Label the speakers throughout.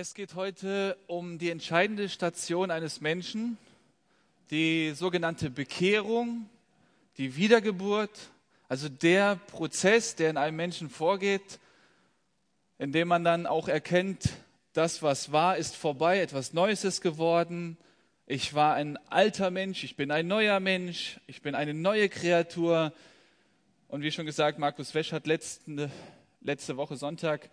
Speaker 1: Es geht heute um die entscheidende Station eines Menschen, die sogenannte Bekehrung, die Wiedergeburt, also der Prozess, der in einem Menschen vorgeht, in dem man dann auch erkennt, das, was war, ist vorbei, etwas Neues ist geworden. Ich war ein alter Mensch, ich bin ein neuer Mensch, ich bin eine neue Kreatur. Und wie schon gesagt, Markus Wesch hat letzte, letzte Woche Sonntag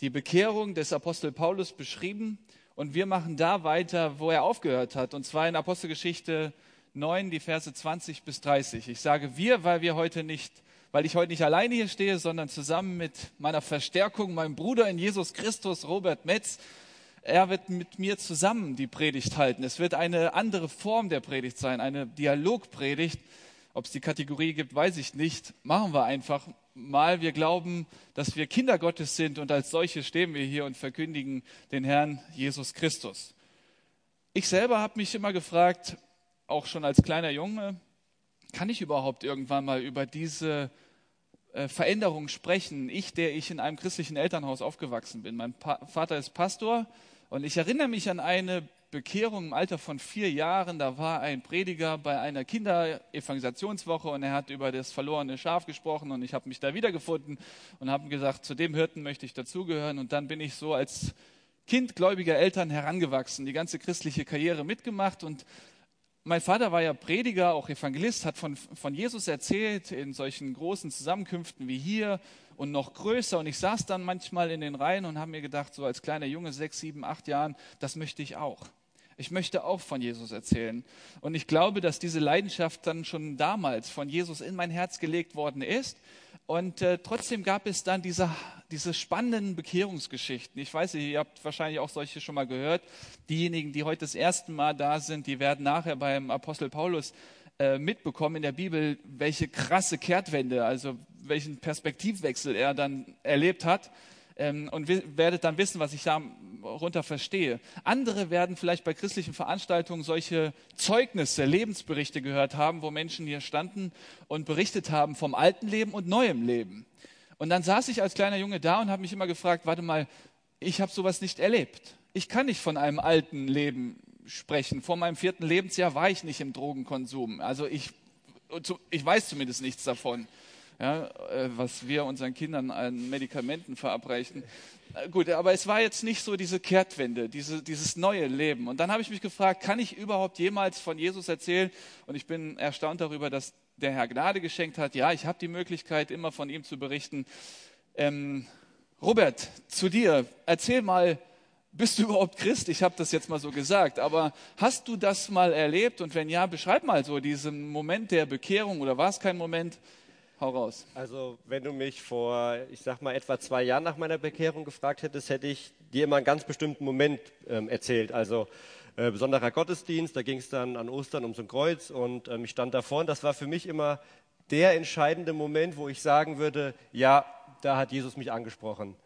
Speaker 1: die Bekehrung des Apostel Paulus beschrieben und wir machen da weiter, wo er aufgehört hat, und zwar in Apostelgeschichte 9, die Verse 20 bis 30. Ich sage wir, weil wir heute nicht, weil ich heute nicht alleine hier stehe, sondern zusammen mit meiner Verstärkung, meinem Bruder in Jesus Christus, Robert Metz. Er wird mit mir zusammen die Predigt halten. Es wird eine andere Form der Predigt sein, eine Dialogpredigt. Ob es die Kategorie gibt, weiß ich nicht. Machen wir einfach mal. Wir glauben, dass wir Kinder Gottes sind und als solche stehen wir hier und verkündigen den Herrn Jesus Christus. Ich selber habe mich immer gefragt, auch schon als kleiner Junge, kann ich überhaupt irgendwann mal über diese äh, Veränderung sprechen? Ich, der ich in einem christlichen Elternhaus aufgewachsen bin. Mein pa Vater ist Pastor und ich erinnere mich an eine Bekehrung im Alter von vier Jahren. Da war ein Prediger bei einer Kinderevangelisationswoche und er hat über das verlorene Schaf gesprochen und ich habe mich da wiedergefunden und habe gesagt, zu dem Hirten möchte ich dazugehören. Und dann bin ich so als Kind gläubiger Eltern herangewachsen, die ganze christliche Karriere mitgemacht und mein Vater war ja Prediger, auch Evangelist, hat von, von Jesus erzählt in solchen großen Zusammenkünften wie hier und noch größer. Und ich saß dann manchmal in den Reihen und habe mir gedacht, so als kleiner Junge, sechs, sieben, acht Jahren, das möchte ich auch. Ich möchte auch von Jesus erzählen. Und ich glaube, dass diese Leidenschaft dann schon damals von Jesus in mein Herz gelegt worden ist. Und äh, trotzdem gab es dann diese, diese spannenden Bekehrungsgeschichten. Ich weiß ihr habt wahrscheinlich auch solche schon mal gehört. Diejenigen, die heute das erste Mal da sind, die werden nachher beim Apostel Paulus äh, mitbekommen in der Bibel, welche krasse Kehrtwende, also welchen Perspektivwechsel er dann erlebt hat ähm, und werdet dann wissen, was ich darunter verstehe. Andere werden vielleicht bei christlichen Veranstaltungen solche Zeugnisse, Lebensberichte gehört haben, wo Menschen hier standen und berichtet haben vom alten Leben und neuem Leben. Und dann saß ich als kleiner Junge da und habe mich immer gefragt, warte mal, ich habe sowas nicht erlebt. Ich kann nicht von einem alten Leben sprechen. Vor meinem vierten Lebensjahr war ich nicht im Drogenkonsum. Also ich, ich weiß zumindest nichts davon ja, äh, was wir unseren Kindern an Medikamenten verabreichen. Äh, gut, aber es war jetzt nicht so diese Kehrtwende, diese, dieses neue Leben. Und dann habe ich mich gefragt, kann ich überhaupt jemals von Jesus erzählen? Und ich bin erstaunt darüber, dass der Herr Gnade geschenkt hat. Ja, ich habe die Möglichkeit, immer von ihm zu berichten. Ähm, Robert, zu dir, erzähl mal, bist du überhaupt Christ? Ich habe das jetzt mal so gesagt, aber hast du das mal erlebt? Und wenn ja, beschreib mal so diesen Moment der Bekehrung oder war es kein Moment? Hau raus.
Speaker 2: Also, wenn du mich vor, ich sag mal, etwa zwei Jahren nach meiner Bekehrung gefragt hättest, hätte ich dir immer einen ganz bestimmten Moment ähm, erzählt. Also, äh, besonderer Gottesdienst, da ging es dann an Ostern um ein Kreuz und ähm, ich stand davor und das war für mich immer der entscheidende Moment, wo ich sagen würde, ja, da hat Jesus mich angesprochen.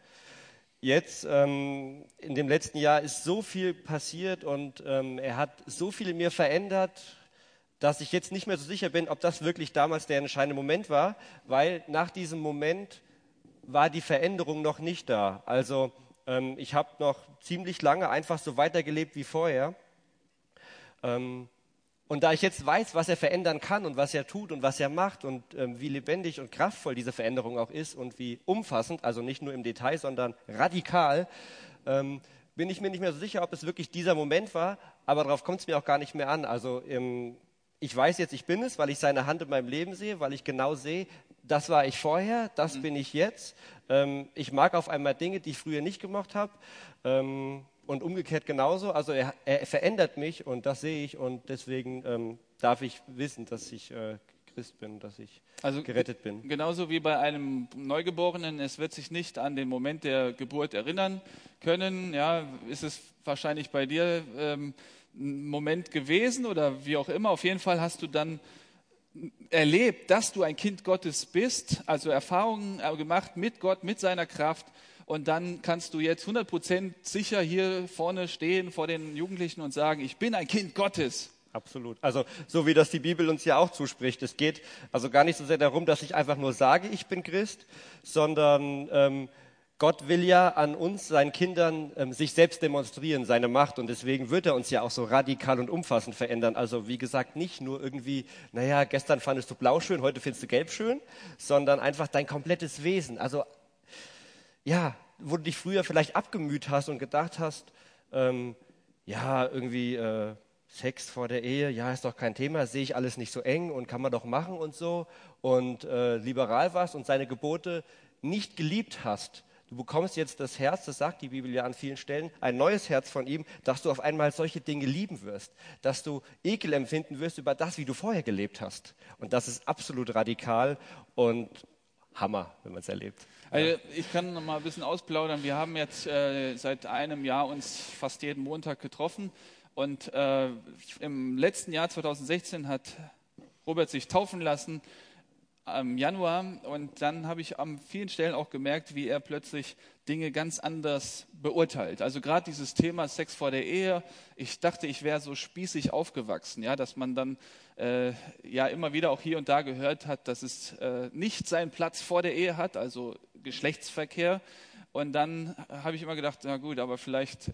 Speaker 2: Jetzt, ähm, in dem letzten Jahr ist so viel passiert und ähm, er hat so viel in mir verändert, dass ich jetzt nicht mehr so sicher bin, ob das wirklich damals der entscheidende Moment war, weil nach diesem Moment war die Veränderung noch nicht da. Also ähm, ich habe noch ziemlich lange einfach so weitergelebt wie vorher. Ähm, und da ich jetzt weiß, was er verändern kann und was er tut und was er macht und ähm, wie lebendig und kraftvoll diese Veränderung auch ist und wie umfassend, also nicht nur im Detail, sondern radikal, ähm, bin ich mir nicht mehr so sicher, ob es wirklich dieser Moment war, aber darauf kommt es mir auch gar nicht mehr an. Also im, ich weiß jetzt, ich bin es, weil ich seine Hand in meinem Leben sehe, weil ich genau sehe, das war ich vorher, das mhm. bin ich jetzt. Ähm, ich mag auf einmal Dinge, die ich früher nicht gemacht habe. Ähm, und umgekehrt genauso. Also er, er, verändert mich und das sehe ich und deswegen ähm, darf ich wissen, dass ich äh, Christ bin, dass ich also gerettet bin.
Speaker 1: Genauso wie bei einem Neugeborenen, es wird sich nicht an den Moment der Geburt erinnern können. Ja, ist es wahrscheinlich bei dir. Ähm, Moment gewesen oder wie auch immer. Auf jeden Fall hast du dann erlebt, dass du ein Kind Gottes bist, also Erfahrungen gemacht mit Gott, mit seiner Kraft. Und dann kannst du jetzt 100% sicher hier vorne stehen vor den Jugendlichen und sagen, ich bin ein Kind Gottes.
Speaker 2: Absolut. Also so wie das die Bibel uns ja auch zuspricht. Es geht also gar nicht so sehr darum, dass ich einfach nur sage, ich bin Christ, sondern ähm, Gott will ja an uns, seinen Kindern, ähm, sich selbst demonstrieren, seine Macht. Und deswegen wird er uns ja auch so radikal und umfassend verändern. Also wie gesagt, nicht nur irgendwie, naja, gestern fandest du blau schön, heute findest du gelb schön, sondern einfach dein komplettes Wesen. Also ja, wo du dich früher vielleicht abgemüht hast und gedacht hast, ähm, ja, irgendwie äh, Sex vor der Ehe, ja, ist doch kein Thema, sehe ich alles nicht so eng und kann man doch machen und so. Und äh, liberal warst und seine Gebote nicht geliebt hast Du bekommst jetzt das Herz, das sagt die Bibel ja an vielen Stellen, ein neues Herz von ihm, dass du auf einmal solche Dinge lieben wirst, dass du Ekel empfinden wirst über das, wie du vorher gelebt hast. Und das ist absolut radikal und Hammer, wenn man es erlebt.
Speaker 1: Also ich kann noch mal ein bisschen ausplaudern. Wir haben jetzt äh, seit einem Jahr uns fast jeden Montag getroffen und äh, im letzten Jahr 2016 hat Robert sich taufen lassen im Januar und dann habe ich an vielen Stellen auch gemerkt, wie er plötzlich Dinge ganz anders beurteilt. Also gerade dieses Thema Sex vor der Ehe. Ich dachte, ich wäre so spießig aufgewachsen, ja, dass man dann äh, ja immer wieder auch hier und da gehört hat, dass es äh, nicht seinen Platz vor der Ehe hat, also Geschlechtsverkehr. Und dann habe ich immer gedacht, na gut, aber vielleicht äh,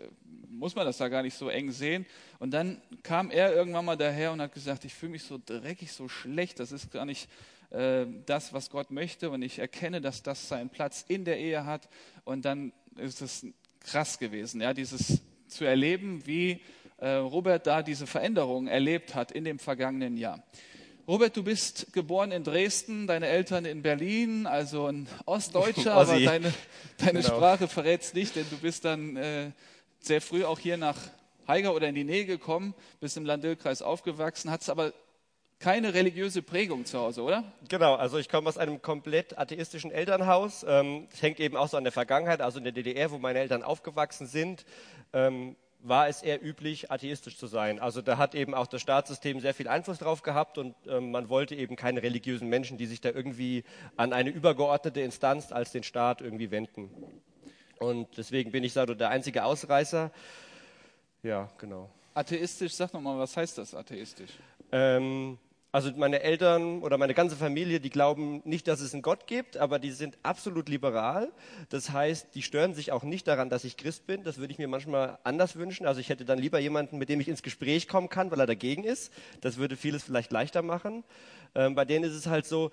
Speaker 1: muss man das da gar nicht so eng sehen. Und dann kam er irgendwann mal daher und hat gesagt, ich fühle mich so dreckig, so schlecht, das ist gar nicht äh, das, was Gott möchte und ich erkenne, dass das seinen Platz in der Ehe hat und dann ist es krass gewesen, ja, dieses zu erleben, wie äh, Robert da diese Veränderung erlebt hat in dem vergangenen Jahr. Robert, du bist geboren in Dresden, deine Eltern in Berlin, also ein Ostdeutscher, aber deine, deine genau. Sprache verrät es nicht, denn du bist dann äh, sehr früh auch hier nach Haiger oder in die Nähe gekommen, bist im Landil-Kreis aufgewachsen, hast aber keine religiöse Prägung zu Hause, oder?
Speaker 2: Genau, also ich komme aus einem komplett atheistischen Elternhaus. Ähm, hängt eben auch so an der Vergangenheit, also in der DDR, wo meine Eltern aufgewachsen sind, ähm, war es eher üblich, atheistisch zu sein. Also da hat eben auch das Staatssystem sehr viel Einfluss drauf gehabt und ähm, man wollte eben keine religiösen Menschen, die sich da irgendwie an eine übergeordnete Instanz als den Staat irgendwie wenden. Und deswegen bin ich da der einzige Ausreißer. Ja, genau.
Speaker 1: Atheistisch, sag nochmal, was heißt das atheistisch?
Speaker 2: Ähm, also meine Eltern oder meine ganze Familie, die glauben nicht, dass es einen Gott gibt, aber die sind absolut liberal. Das heißt, die stören sich auch nicht daran, dass ich Christ bin. Das würde ich mir manchmal anders wünschen. Also ich hätte dann lieber jemanden, mit dem ich ins Gespräch kommen kann, weil er dagegen ist. Das würde vieles vielleicht leichter machen. Ähm, bei denen ist es halt so,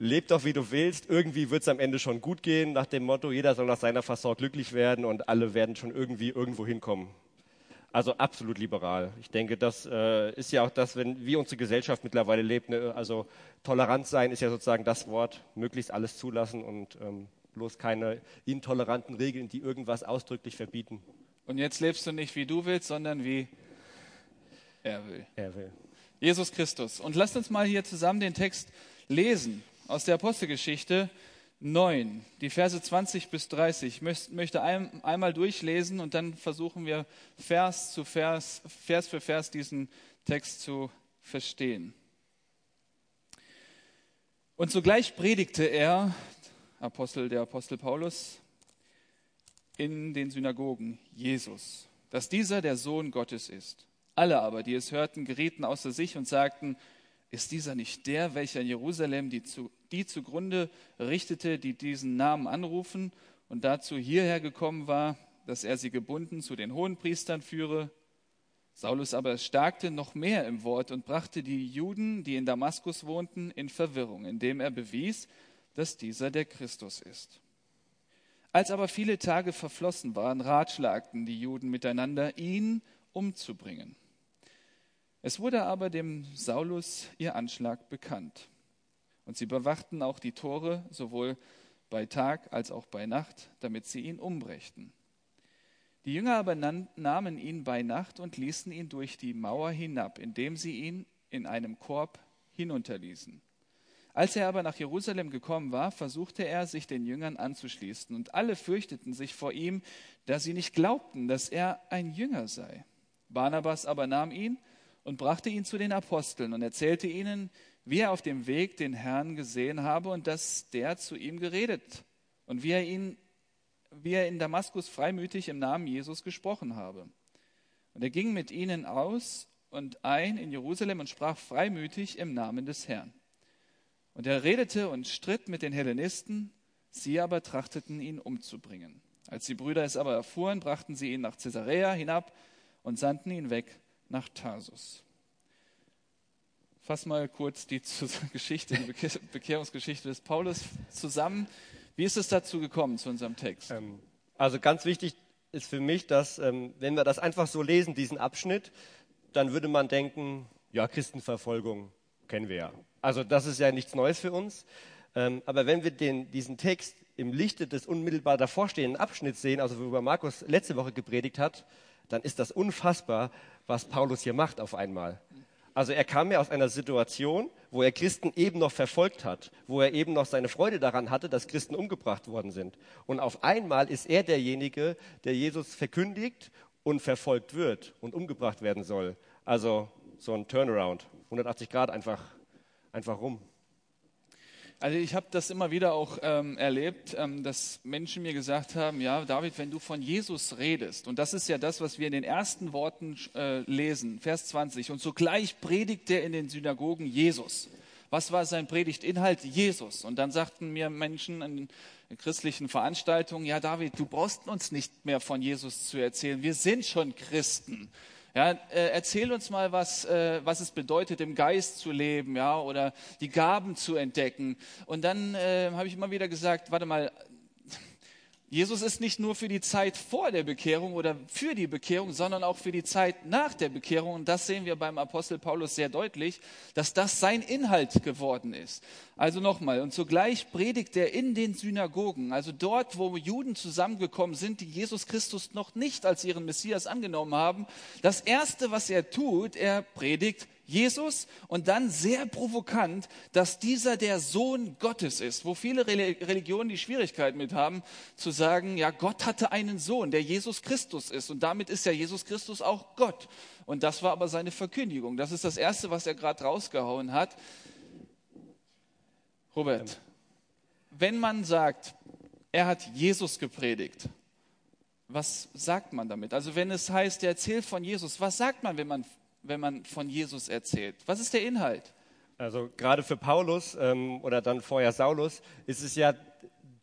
Speaker 2: leb doch wie du willst. Irgendwie wird es am Ende schon gut gehen, nach dem Motto, jeder soll nach seiner Fassung glücklich werden und alle werden schon irgendwie irgendwo hinkommen. Also absolut liberal. Ich denke, das äh, ist ja auch das, wenn, wie unsere Gesellschaft mittlerweile lebt. Ne? Also tolerant sein ist ja sozusagen das Wort, möglichst alles zulassen und ähm, bloß keine intoleranten Regeln, die irgendwas ausdrücklich verbieten.
Speaker 1: Und jetzt lebst du nicht wie du willst, sondern wie er will.
Speaker 2: Er will.
Speaker 1: Jesus Christus. Und lasst uns mal hier zusammen den Text lesen aus der Apostelgeschichte. 9, die Verse 20 bis 30. Ich möchte ein, einmal durchlesen und dann versuchen wir Vers zu Vers, Vers für Vers diesen Text zu verstehen. Und sogleich predigte er, Apostel der Apostel Paulus, in den Synagogen Jesus, dass dieser der Sohn Gottes ist. Alle aber, die es hörten, gerieten außer sich und sagten, ist dieser nicht der, welcher in Jerusalem die, zu, die zugrunde richtete, die diesen Namen anrufen und dazu hierher gekommen war, dass er sie gebunden zu den Hohenpriestern führe? Saulus aber stärkte noch mehr im Wort und brachte die Juden, die in Damaskus wohnten, in Verwirrung, indem er bewies, dass dieser der Christus ist. Als aber viele Tage verflossen waren, ratschlagten die Juden miteinander, ihn umzubringen. Es wurde aber dem Saulus ihr Anschlag bekannt. Und sie bewachten auch die Tore sowohl bei Tag als auch bei Nacht, damit sie ihn umbrächten. Die Jünger aber nahmen ihn bei Nacht und ließen ihn durch die Mauer hinab, indem sie ihn in einem Korb hinunterließen. Als er aber nach Jerusalem gekommen war, versuchte er, sich den Jüngern anzuschließen, und alle fürchteten sich vor ihm, da sie nicht glaubten, dass er ein Jünger sei. Barnabas aber nahm ihn und brachte ihn zu den Aposteln und erzählte ihnen, wie er auf dem Weg den Herrn gesehen habe und dass der zu ihm geredet und wie er ihn wie er in Damaskus freimütig im Namen Jesus gesprochen habe. Und er ging mit ihnen aus und ein in Jerusalem und sprach freimütig im Namen des Herrn. Und er redete und stritt mit den Hellenisten, Sie aber trachteten ihn umzubringen. Als die Brüder es aber erfuhren, brachten sie ihn nach Caesarea hinab und sandten ihn weg nach Tarsus. Fass mal kurz die Geschichte, die Bekehrungsgeschichte des Paulus zusammen. Wie ist es dazu gekommen zu unserem Text? Ähm,
Speaker 2: also ganz wichtig ist für mich, dass ähm, wenn wir das einfach so lesen, diesen Abschnitt, dann würde man denken, ja, Christenverfolgung kennen wir ja. Also das ist ja nichts Neues für uns. Ähm, aber wenn wir den, diesen Text im Lichte des unmittelbar davorstehenden Abschnitts sehen, also worüber Markus letzte Woche gepredigt hat, dann ist das unfassbar, was Paulus hier macht auf einmal. Also er kam ja aus einer Situation, wo er Christen eben noch verfolgt hat, wo er eben noch seine Freude daran hatte, dass Christen umgebracht worden sind. Und auf einmal ist er derjenige, der Jesus verkündigt und verfolgt wird und umgebracht werden soll. Also so ein Turnaround, 180 Grad einfach, einfach rum.
Speaker 1: Also ich habe das immer wieder auch ähm, erlebt, ähm, dass Menschen mir gesagt haben, ja, David, wenn du von Jesus redest, und das ist ja das, was wir in den ersten Worten äh, lesen, Vers 20, und sogleich predigt er in den Synagogen Jesus. Was war sein Predigtinhalt? Jesus. Und dann sagten mir Menschen in, in christlichen Veranstaltungen, ja, David, du brauchst uns nicht mehr von Jesus zu erzählen, wir sind schon Christen. Ja, äh, erzähl uns mal, was, äh, was es bedeutet, im Geist zu leben, ja, oder die Gaben zu entdecken. Und dann äh, habe ich immer wieder gesagt, warte mal, Jesus ist nicht nur für die Zeit vor der Bekehrung oder für die Bekehrung, sondern auch für die Zeit nach der Bekehrung. Und das sehen wir beim Apostel Paulus sehr deutlich, dass das sein Inhalt geworden ist. Also nochmal, und zugleich predigt er in den Synagogen, also dort, wo Juden zusammengekommen sind, die Jesus Christus noch nicht als ihren Messias angenommen haben. Das Erste, was er tut, er predigt Jesus und dann sehr provokant, dass dieser der Sohn Gottes ist, wo viele Religionen die Schwierigkeit mit haben, zu sagen, ja, Gott hatte einen Sohn, der Jesus Christus ist und damit ist ja Jesus Christus auch Gott. Und das war aber seine Verkündigung. Das ist das Erste, was er gerade rausgehauen hat. Robert, wenn man sagt, er hat Jesus gepredigt, was sagt man damit? Also wenn es heißt, er erzählt von Jesus, was sagt man, wenn man wenn man von Jesus erzählt? Was ist der Inhalt?
Speaker 2: Also gerade für Paulus ähm, oder dann vorher Saulus ist es ja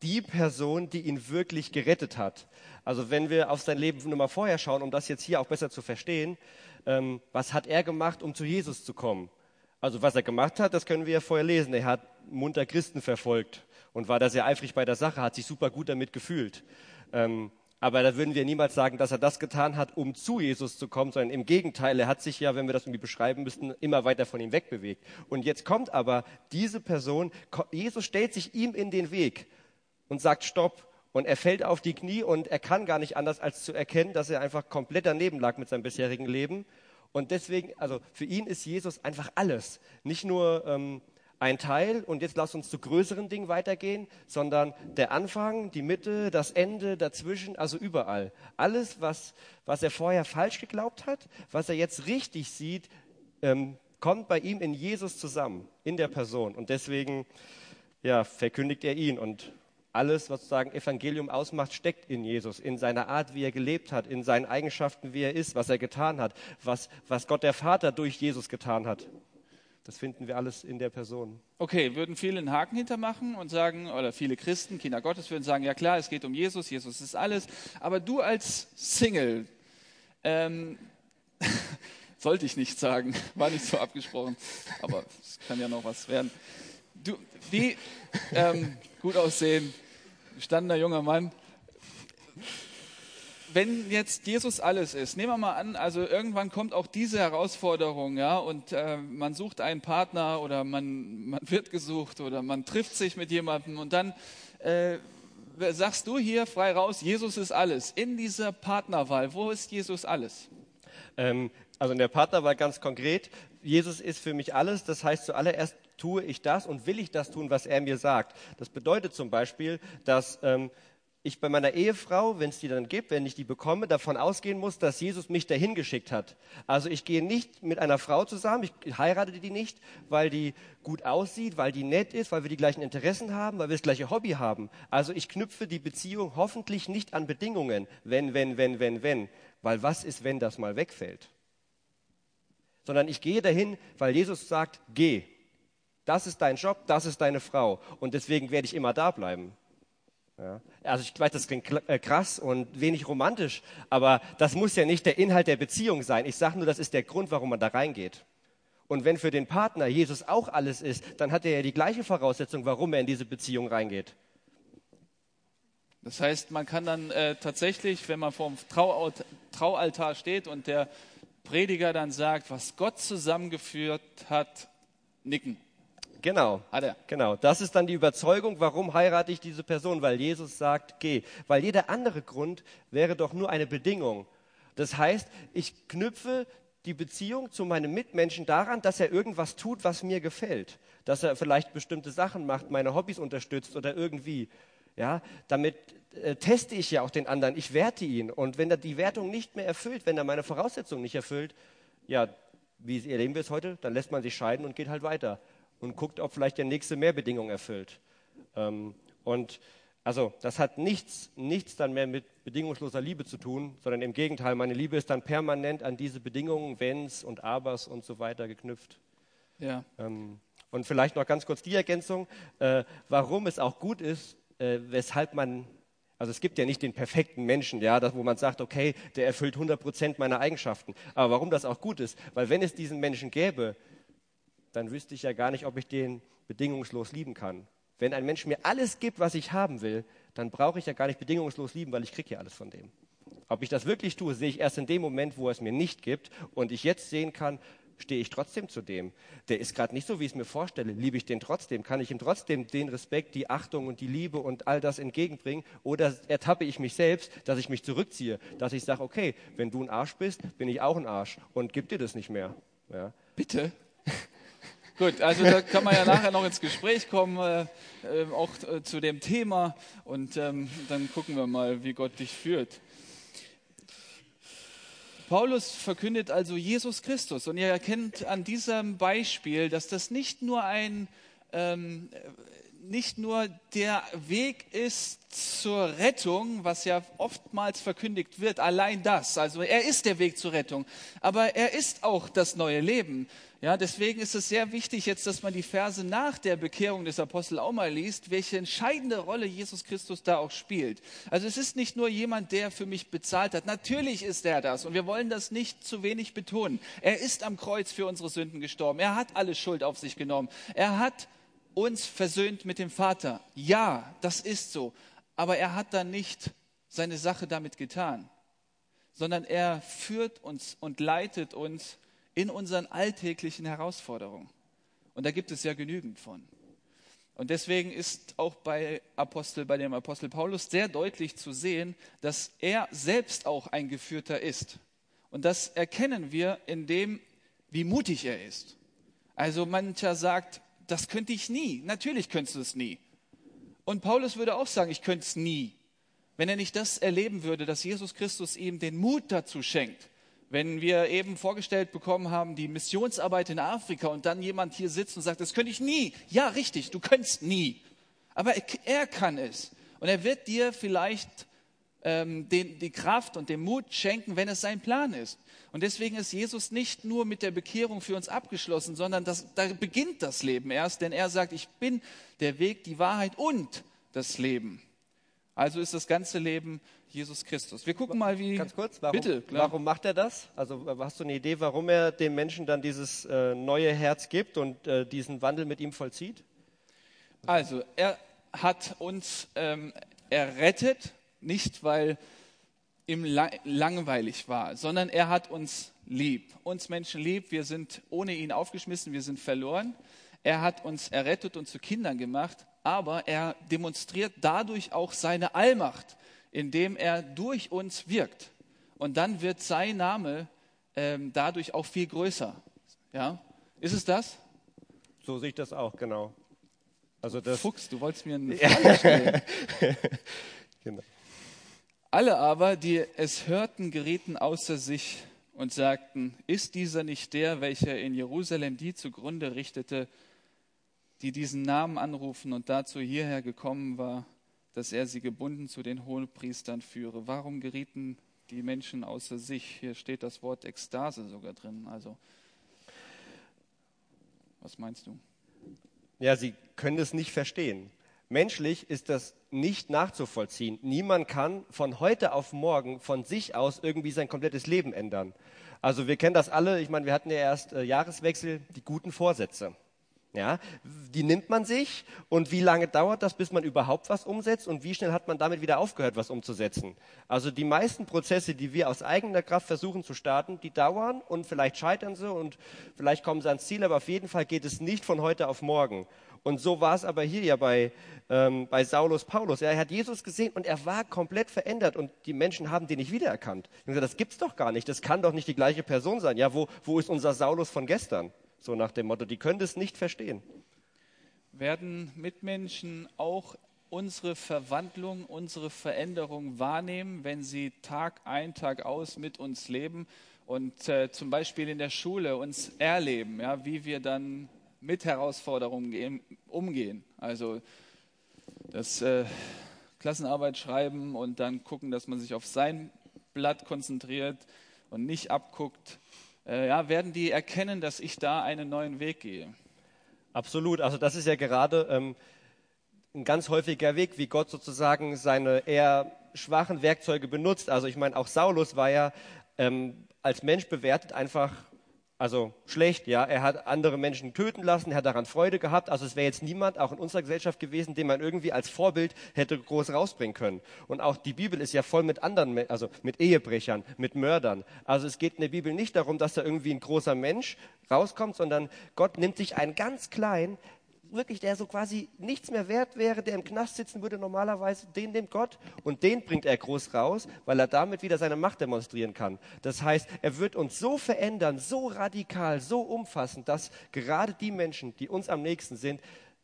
Speaker 2: die Person, die ihn wirklich gerettet hat. Also wenn wir auf sein Leben nur mal vorher schauen, um das jetzt hier auch besser zu verstehen, ähm, was hat er gemacht, um zu Jesus zu kommen? Also was er gemacht hat, das können wir ja vorher lesen. Er hat munter Christen verfolgt und war da sehr eifrig bei der Sache, hat sich super gut damit gefühlt. Ähm, aber da würden wir niemals sagen, dass er das getan hat, um zu Jesus zu kommen, sondern im Gegenteil, er hat sich ja, wenn wir das irgendwie beschreiben müssten, immer weiter von ihm wegbewegt. Und jetzt kommt aber diese Person, Jesus stellt sich ihm in den Weg und sagt Stopp. Und er fällt auf die Knie und er kann gar nicht anders als zu erkennen, dass er einfach komplett daneben lag mit seinem bisherigen Leben. Und deswegen, also für ihn ist Jesus einfach alles. Nicht nur ähm, ein Teil und jetzt lass uns zu größeren Dingen weitergehen, sondern der Anfang, die Mitte, das Ende, dazwischen, also überall. Alles, was, was er vorher falsch geglaubt hat, was er jetzt richtig sieht, ähm, kommt bei ihm in Jesus zusammen, in der Person. Und deswegen ja, verkündigt er ihn und alles, was sozusagen Evangelium ausmacht, steckt in Jesus, in seiner Art, wie er gelebt hat, in seinen Eigenschaften, wie er ist, was er getan hat, was, was Gott der Vater durch Jesus getan hat. Das finden wir alles in der Person.
Speaker 1: Okay, würden viele einen Haken hintermachen und sagen, oder viele Christen, Kinder Gottes würden sagen, ja klar, es geht um Jesus, Jesus ist alles. Aber du als Single, ähm, sollte ich nicht sagen, war nicht so abgesprochen, aber es kann ja noch was werden. Du, wie ähm, gut aussehen, gestandener junger Mann, wenn jetzt Jesus alles ist, nehmen wir mal an, also irgendwann kommt auch diese Herausforderung, ja, und äh, man sucht einen Partner oder man, man wird gesucht oder man trifft sich mit jemandem und dann äh, sagst du hier frei raus, Jesus ist alles. In dieser Partnerwahl, wo ist Jesus alles?
Speaker 2: Ähm, also in der Partnerwahl ganz konkret, Jesus ist für mich alles. Das heißt, zuallererst tue ich das und will ich das tun, was er mir sagt. Das bedeutet zum Beispiel, dass ähm, ich bei meiner Ehefrau, wenn es die dann gibt, wenn ich die bekomme, davon ausgehen muss, dass Jesus mich dahin geschickt hat. Also ich gehe nicht mit einer Frau zusammen, ich heirate die nicht, weil die gut aussieht, weil die nett ist, weil wir die gleichen Interessen haben, weil wir das gleiche Hobby haben. Also ich knüpfe die Beziehung hoffentlich nicht an Bedingungen, wenn, wenn, wenn, wenn, wenn. Weil was ist, wenn das mal wegfällt? Sondern ich gehe dahin, weil Jesus sagt, geh. Das ist dein Job, das ist deine Frau. Und deswegen werde ich immer da bleiben. Ja. Also ich weiß, das klingt äh, krass und wenig romantisch, aber das muss ja nicht der Inhalt der Beziehung sein. Ich sage nur, das ist der Grund, warum man da reingeht. Und wenn für den Partner Jesus auch alles ist, dann hat er ja die gleiche Voraussetzung, warum er in diese Beziehung reingeht.
Speaker 1: Das heißt, man kann dann äh, tatsächlich, wenn man vor dem Traualt Traualtar steht und der Prediger dann sagt, was Gott zusammengeführt hat, nicken.
Speaker 2: Genau. Hat er. Genau. Das ist dann die Überzeugung, warum heirate ich diese Person? Weil Jesus sagt, geh. Weil jeder andere Grund wäre doch nur eine Bedingung. Das heißt, ich knüpfe die Beziehung zu meinem Mitmenschen daran, dass er irgendwas tut, was mir gefällt. Dass er vielleicht bestimmte Sachen macht, meine Hobbys unterstützt oder irgendwie. Ja, damit äh, teste ich ja auch den anderen. Ich werte ihn. Und wenn er die Wertung nicht mehr erfüllt, wenn er meine Voraussetzungen nicht erfüllt, ja, wie erleben wir es heute? Dann lässt man sich scheiden und geht halt weiter und guckt, ob vielleicht der nächste mehr Bedingungen erfüllt. Ähm, und also das hat nichts, nichts dann mehr mit bedingungsloser Liebe zu tun, sondern im Gegenteil, meine Liebe ist dann permanent an diese Bedingungen, Wenns und Abers und so weiter geknüpft. Ja. Ähm, und vielleicht noch ganz kurz die Ergänzung, äh, warum es auch gut ist, äh, weshalb man, also es gibt ja nicht den perfekten Menschen, ja, das, wo man sagt, okay, der erfüllt 100 Prozent meiner Eigenschaften. Aber warum das auch gut ist, weil wenn es diesen Menschen gäbe, dann wüsste ich ja gar nicht, ob ich den bedingungslos lieben kann. Wenn ein Mensch mir alles gibt, was ich haben will, dann brauche ich ja gar nicht bedingungslos lieben, weil ich kriege ja alles von dem. Ob ich das wirklich tue, sehe ich erst in dem Moment, wo er es mir nicht gibt und ich jetzt sehen kann, stehe ich trotzdem zu dem. Der ist gerade nicht so, wie ich es mir vorstelle. Liebe ich den trotzdem? Kann ich ihm trotzdem den Respekt, die Achtung und die Liebe und all das entgegenbringen? Oder ertappe ich mich selbst, dass ich mich zurückziehe, dass ich sage, okay, wenn du ein Arsch bist, bin ich auch ein Arsch und gib dir das nicht mehr. Ja.
Speaker 1: Bitte? Gut, also da kann man ja nachher noch ins Gespräch kommen, äh, äh, auch äh, zu dem Thema. Und ähm, dann gucken wir mal, wie Gott dich führt. Paulus verkündet also Jesus Christus. Und ihr erkennt an diesem Beispiel, dass das nicht nur ein ähm, nicht nur der Weg ist zur Rettung, was ja oftmals verkündigt wird, allein das. Also er ist der Weg zur Rettung, aber er ist auch das neue Leben. Ja, deswegen ist es sehr wichtig jetzt, dass man die Verse nach der Bekehrung des Apostels auch mal liest, welche entscheidende Rolle Jesus Christus da auch spielt. Also es ist nicht nur jemand, der für mich bezahlt hat. Natürlich ist er das und wir wollen das nicht zu wenig betonen. Er ist am Kreuz für unsere Sünden gestorben. Er hat alle Schuld auf sich genommen. Er hat uns versöhnt mit dem Vater. Ja, das ist so. Aber er hat dann nicht seine Sache damit getan, sondern er führt uns und leitet uns in unseren alltäglichen Herausforderungen. Und da gibt es ja genügend von. Und deswegen ist auch bei Apostel, bei dem Apostel Paulus sehr deutlich zu sehen, dass er selbst auch ein Geführter ist. Und das erkennen wir in dem, wie mutig er ist. Also mancher sagt, das könnte ich nie. Natürlich könntest du es nie. Und Paulus würde auch sagen, ich könnte es nie. Wenn er nicht das erleben würde, dass Jesus Christus ihm den Mut dazu schenkt, wenn wir eben vorgestellt bekommen haben, die Missionsarbeit in Afrika und dann jemand hier sitzt und sagt, das könnte ich nie. Ja, richtig, du könntest nie. Aber er, er kann es. Und er wird dir vielleicht ähm, den, die Kraft und den Mut schenken, wenn es sein Plan ist. Und deswegen ist Jesus nicht nur mit der Bekehrung für uns abgeschlossen, sondern das, da beginnt das Leben erst, denn er sagt, ich bin der Weg, die Wahrheit und das Leben. Also ist das ganze Leben Jesus Christus. Wir gucken mal, wie.
Speaker 2: Ganz kurz, warum, bitte, warum macht er das? Also hast du eine Idee, warum er dem Menschen dann dieses äh, neue Herz gibt und äh, diesen Wandel mit ihm vollzieht?
Speaker 1: Also er hat uns ähm, errettet, nicht weil ihm langweilig war, sondern er hat uns lieb. Uns Menschen lieb, wir sind ohne ihn aufgeschmissen, wir sind verloren. Er hat uns errettet und zu Kindern gemacht, aber er demonstriert dadurch auch seine Allmacht indem er durch uns wirkt. Und dann wird sein Name ähm, dadurch auch viel größer. Ja? Ist es das?
Speaker 2: So sehe ich das auch, genau.
Speaker 1: Also das Fuchs, du wolltest mir eine Frage stellen. genau. Alle aber, die es hörten, gerieten außer sich und sagten, ist dieser nicht der, welcher in Jerusalem die zugrunde richtete, die diesen Namen anrufen und dazu hierher gekommen war? Dass er sie gebunden zu den Hohenpriestern führe. Warum gerieten die Menschen außer sich? Hier steht das Wort Ekstase sogar drin. Also, was meinst du?
Speaker 2: Ja, sie können es nicht verstehen. Menschlich ist das nicht nachzuvollziehen. Niemand kann von heute auf morgen von sich aus irgendwie sein komplettes Leben ändern. Also wir kennen das alle. Ich meine, wir hatten ja erst äh, Jahreswechsel, die guten Vorsätze. Ja, die nimmt man sich und wie lange dauert das, bis man überhaupt was umsetzt und wie schnell hat man damit wieder aufgehört, was umzusetzen? Also die meisten Prozesse, die wir aus eigener Kraft versuchen zu starten, die dauern und vielleicht scheitern sie und vielleicht kommen sie ans Ziel, aber auf jeden Fall geht es nicht von heute auf morgen. Und so war es aber hier ja bei, ähm, bei Saulus Paulus. Er hat Jesus gesehen und er war komplett verändert und die Menschen haben den nicht wiedererkannt. Und gesagt, das gibt's doch gar nicht, das kann doch nicht die gleiche Person sein. Ja, wo, wo ist unser Saulus von gestern? So nach dem Motto, die können das nicht verstehen.
Speaker 1: Werden Mitmenschen auch unsere Verwandlung, unsere Veränderung wahrnehmen, wenn sie Tag ein, Tag aus mit uns leben und äh, zum Beispiel in der Schule uns erleben, ja, wie wir dann mit Herausforderungen gehen, umgehen. Also das äh, Klassenarbeit schreiben und dann gucken, dass man sich auf sein Blatt konzentriert und nicht abguckt, äh, ja, werden die erkennen, dass ich da einen neuen Weg gehe.
Speaker 2: Absolut. Also das ist ja gerade ähm, ein ganz häufiger Weg, wie Gott sozusagen seine eher schwachen Werkzeuge benutzt. Also ich meine, auch Saulus war ja ähm, als Mensch bewertet einfach also schlecht, ja. Er hat andere Menschen töten lassen, er hat daran Freude gehabt. Also es wäre jetzt niemand, auch in unserer Gesellschaft gewesen, den man irgendwie als Vorbild hätte groß rausbringen können. Und auch die Bibel ist ja voll mit anderen, also mit Ehebrechern, mit Mördern. Also es geht in der Bibel nicht darum, dass da irgendwie ein großer Mensch rauskommt, sondern Gott nimmt sich einen ganz kleinen, wirklich, der so quasi nichts mehr wert wäre, der im Knast sitzen würde normalerweise, den nimmt Gott und den bringt er groß raus, weil er damit wieder seine Macht demonstrieren kann. Das heißt, er wird uns so verändern, so radikal, so umfassend, dass gerade die Menschen, die uns am nächsten sind,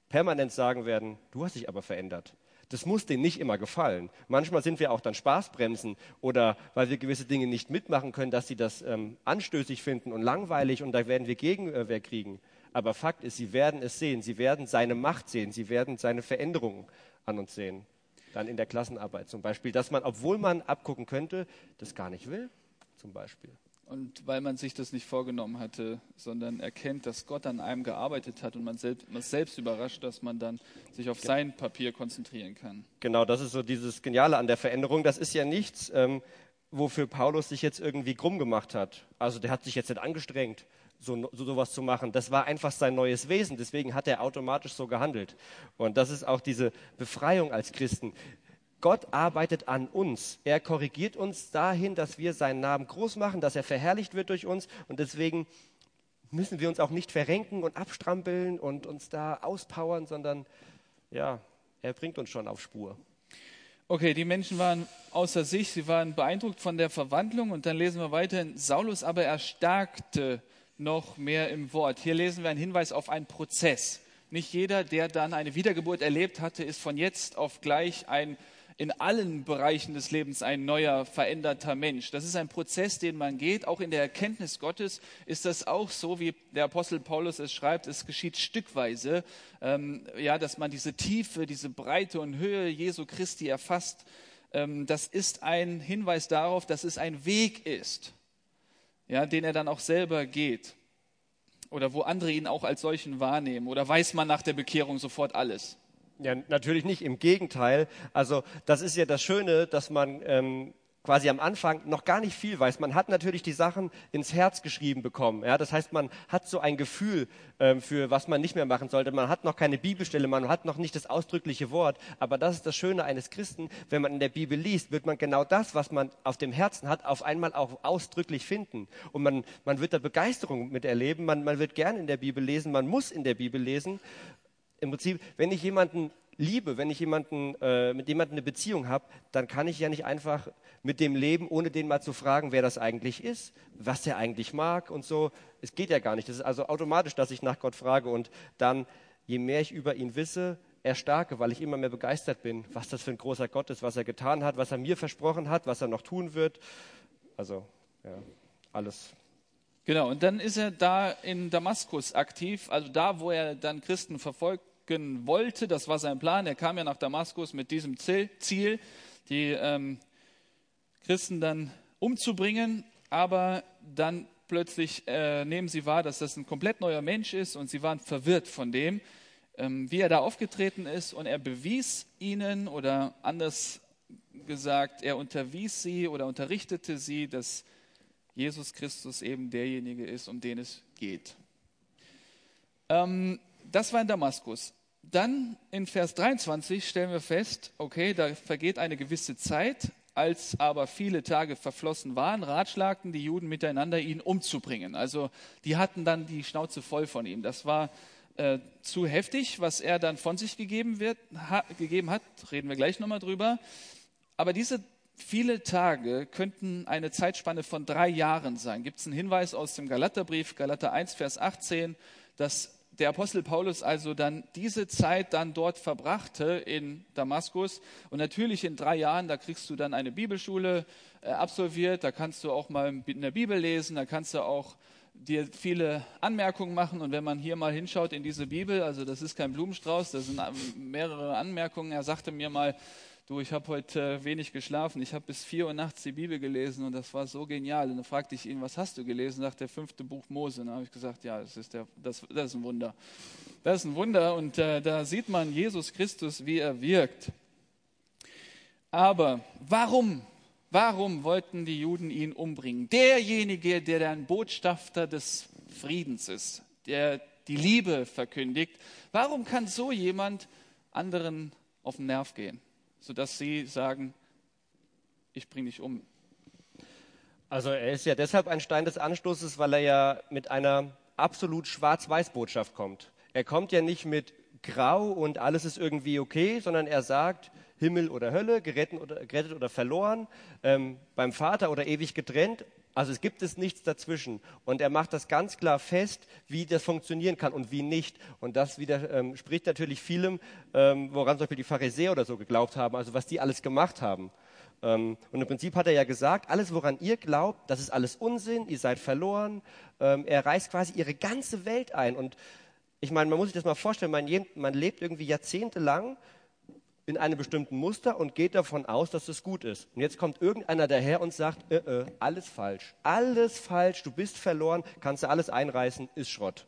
Speaker 2: permanent sagen werden, du hast dich aber verändert. Das muss denen nicht immer gefallen. Manchmal sind wir auch dann Spaßbremsen oder weil wir gewisse Dinge nicht mitmachen können, dass sie das ähm, anstößig finden und langweilig und da werden wir Gegenwehr kriegen. Aber Fakt ist, sie werden es sehen. Sie werden seine Macht sehen. Sie werden seine Veränderungen an uns sehen. Dann in der Klassenarbeit zum Beispiel, dass man, obwohl man abgucken könnte, das gar nicht will, zum Beispiel.
Speaker 1: Und weil man sich das nicht vorgenommen hatte, sondern erkennt, dass Gott an einem gearbeitet hat und man selbst, man selbst überrascht, dass man dann sich auf sein Papier konzentrieren kann.
Speaker 2: Genau, das ist so dieses Geniale an der Veränderung. Das ist ja nichts, ähm, wofür Paulus sich jetzt irgendwie krumm gemacht hat. Also der hat sich jetzt nicht angestrengt so, so sowas zu machen. Das war einfach sein neues Wesen. Deswegen hat er automatisch so gehandelt. Und das ist auch diese Befreiung als Christen. Gott arbeitet an uns. Er korrigiert uns dahin, dass wir seinen Namen groß machen, dass er verherrlicht wird durch uns. Und deswegen müssen wir uns auch nicht verrenken und abstrampeln und uns da auspowern, sondern ja, er bringt uns schon auf Spur.
Speaker 1: Okay, die Menschen waren außer sich, sie waren beeindruckt von der Verwandlung und dann lesen wir weiter, Saulus aber erstarkte noch mehr im Wort. Hier lesen wir einen Hinweis auf einen Prozess. Nicht jeder, der dann eine Wiedergeburt erlebt hatte, ist von jetzt auf gleich ein in allen Bereichen des Lebens ein neuer, veränderter Mensch. Das ist ein Prozess, den man geht. Auch in der Erkenntnis Gottes ist das auch so, wie der Apostel Paulus es schreibt. Es geschieht stückweise, ähm, ja, dass man diese Tiefe, diese Breite und Höhe Jesu Christi erfasst. Ähm, das ist ein Hinweis darauf, dass es ein Weg ist ja, den er dann auch selber geht. Oder wo andere ihn auch als solchen wahrnehmen. Oder weiß man nach der Bekehrung sofort alles?
Speaker 2: Ja, natürlich nicht. Im Gegenteil. Also das ist ja das Schöne, dass man ähm, quasi am Anfang noch gar nicht viel weiß. Man hat natürlich die Sachen ins Herz geschrieben bekommen. Ja, das heißt, man hat so ein Gefühl ähm, für, was man nicht mehr machen sollte. Man hat noch keine Bibelstelle, man hat noch nicht das ausdrückliche Wort. Aber das ist das Schöne eines Christen. Wenn man in der Bibel liest, wird man genau das, was man auf dem Herzen hat, auf einmal auch ausdrücklich finden. Und man, man wird da Begeisterung mit erleben. Man, man wird gern in der Bibel lesen. Man muss in der Bibel lesen. Im Prinzip, wenn ich jemanden liebe, wenn ich jemanden, äh, mit jemandem eine Beziehung habe, dann kann ich ja nicht einfach mit dem leben, ohne den mal zu fragen, wer das eigentlich ist, was er eigentlich mag und so. Es geht ja gar nicht. Das ist also automatisch, dass ich nach Gott frage und dann, je mehr ich über ihn wisse, erstarke, weil ich immer mehr begeistert bin, was das für ein großer Gott ist, was er getan hat, was er mir versprochen hat, was er noch tun wird. Also, ja, alles
Speaker 1: Genau, und dann ist er da in Damaskus aktiv, also da, wo er dann Christen verfolgt wollte. Das war sein Plan. Er kam ja nach Damaskus mit diesem Ziel, die ähm, Christen dann umzubringen. Aber dann plötzlich äh, nehmen sie wahr, dass das ein komplett neuer Mensch ist und sie waren verwirrt von dem. ähm, wie er da aufgetreten ist und er bewies ihnen oder anders gesagt, er unterwies sie oder unterrichtete sie, dass Jesus Christus eben derjenige ist, um den es geht. Ähm, das war in Damaskus. Dann in Vers 23 stellen wir fest, okay, da vergeht eine gewisse Zeit, als aber viele Tage verflossen waren, ratschlagten die Juden miteinander, ihn umzubringen. Also die hatten dann die Schnauze voll von ihm. Das war äh, zu heftig, was er dann von sich gegeben, wird, ha, gegeben hat. Reden wir gleich nochmal drüber. Aber diese viele Tage könnten eine Zeitspanne von drei Jahren sein. Gibt es einen Hinweis aus dem Galaterbrief, Galater 1, Vers 18, dass der Apostel Paulus also dann diese Zeit dann dort verbrachte in Damaskus. Und natürlich in drei Jahren, da kriegst du dann eine Bibelschule äh, absolviert, da kannst du auch mal in der Bibel lesen, da kannst du auch dir viele Anmerkungen machen. Und wenn man hier mal hinschaut in diese Bibel, also das ist kein Blumenstrauß, das sind mehrere Anmerkungen. Er sagte mir mal, du, ich habe heute äh, wenig geschlafen, ich habe bis vier Uhr nachts die Bibel gelesen und das war so genial. Und dann fragte ich ihn, was hast du gelesen? Sagt der fünfte Buch Mose. Und dann habe ich gesagt, ja, das ist, der, das, das ist ein Wunder. Das ist ein Wunder und äh, da sieht man Jesus Christus, wie er wirkt. Aber warum? Warum wollten die Juden ihn umbringen? Derjenige, der ein Botschafter des Friedens ist, der die Liebe verkündigt. Warum kann so jemand anderen auf den Nerv gehen? Sodass sie sagen, ich bringe dich um.
Speaker 2: Also er ist ja deshalb ein Stein des Anstoßes, weil er ja mit einer absolut Schwarz-Weiß-Botschaft kommt. Er kommt ja nicht mit Grau und alles ist irgendwie okay, sondern er sagt, Himmel oder Hölle, gerettet oder, gerettet oder verloren, ähm, beim Vater oder ewig getrennt. Also es gibt es nichts dazwischen. Und er macht das ganz klar fest, wie das funktionieren kann und wie nicht. Und das widerspricht ähm, natürlich vielem, ähm, woran zum Beispiel die Pharisäer oder so geglaubt haben, also was die alles gemacht haben. Ähm, und im Prinzip hat er ja gesagt, alles, woran ihr glaubt, das ist alles Unsinn, ihr seid verloren. Er reißt quasi ihre ganze Welt ein. Und ich meine, man muss sich das mal vorstellen, man lebt irgendwie jahrzehntelang in einem bestimmten Muster und geht davon aus, dass es gut ist. Und jetzt kommt irgendeiner daher und sagt, äh, äh, alles falsch, alles falsch, du bist verloren, kannst du alles einreißen, ist Schrott.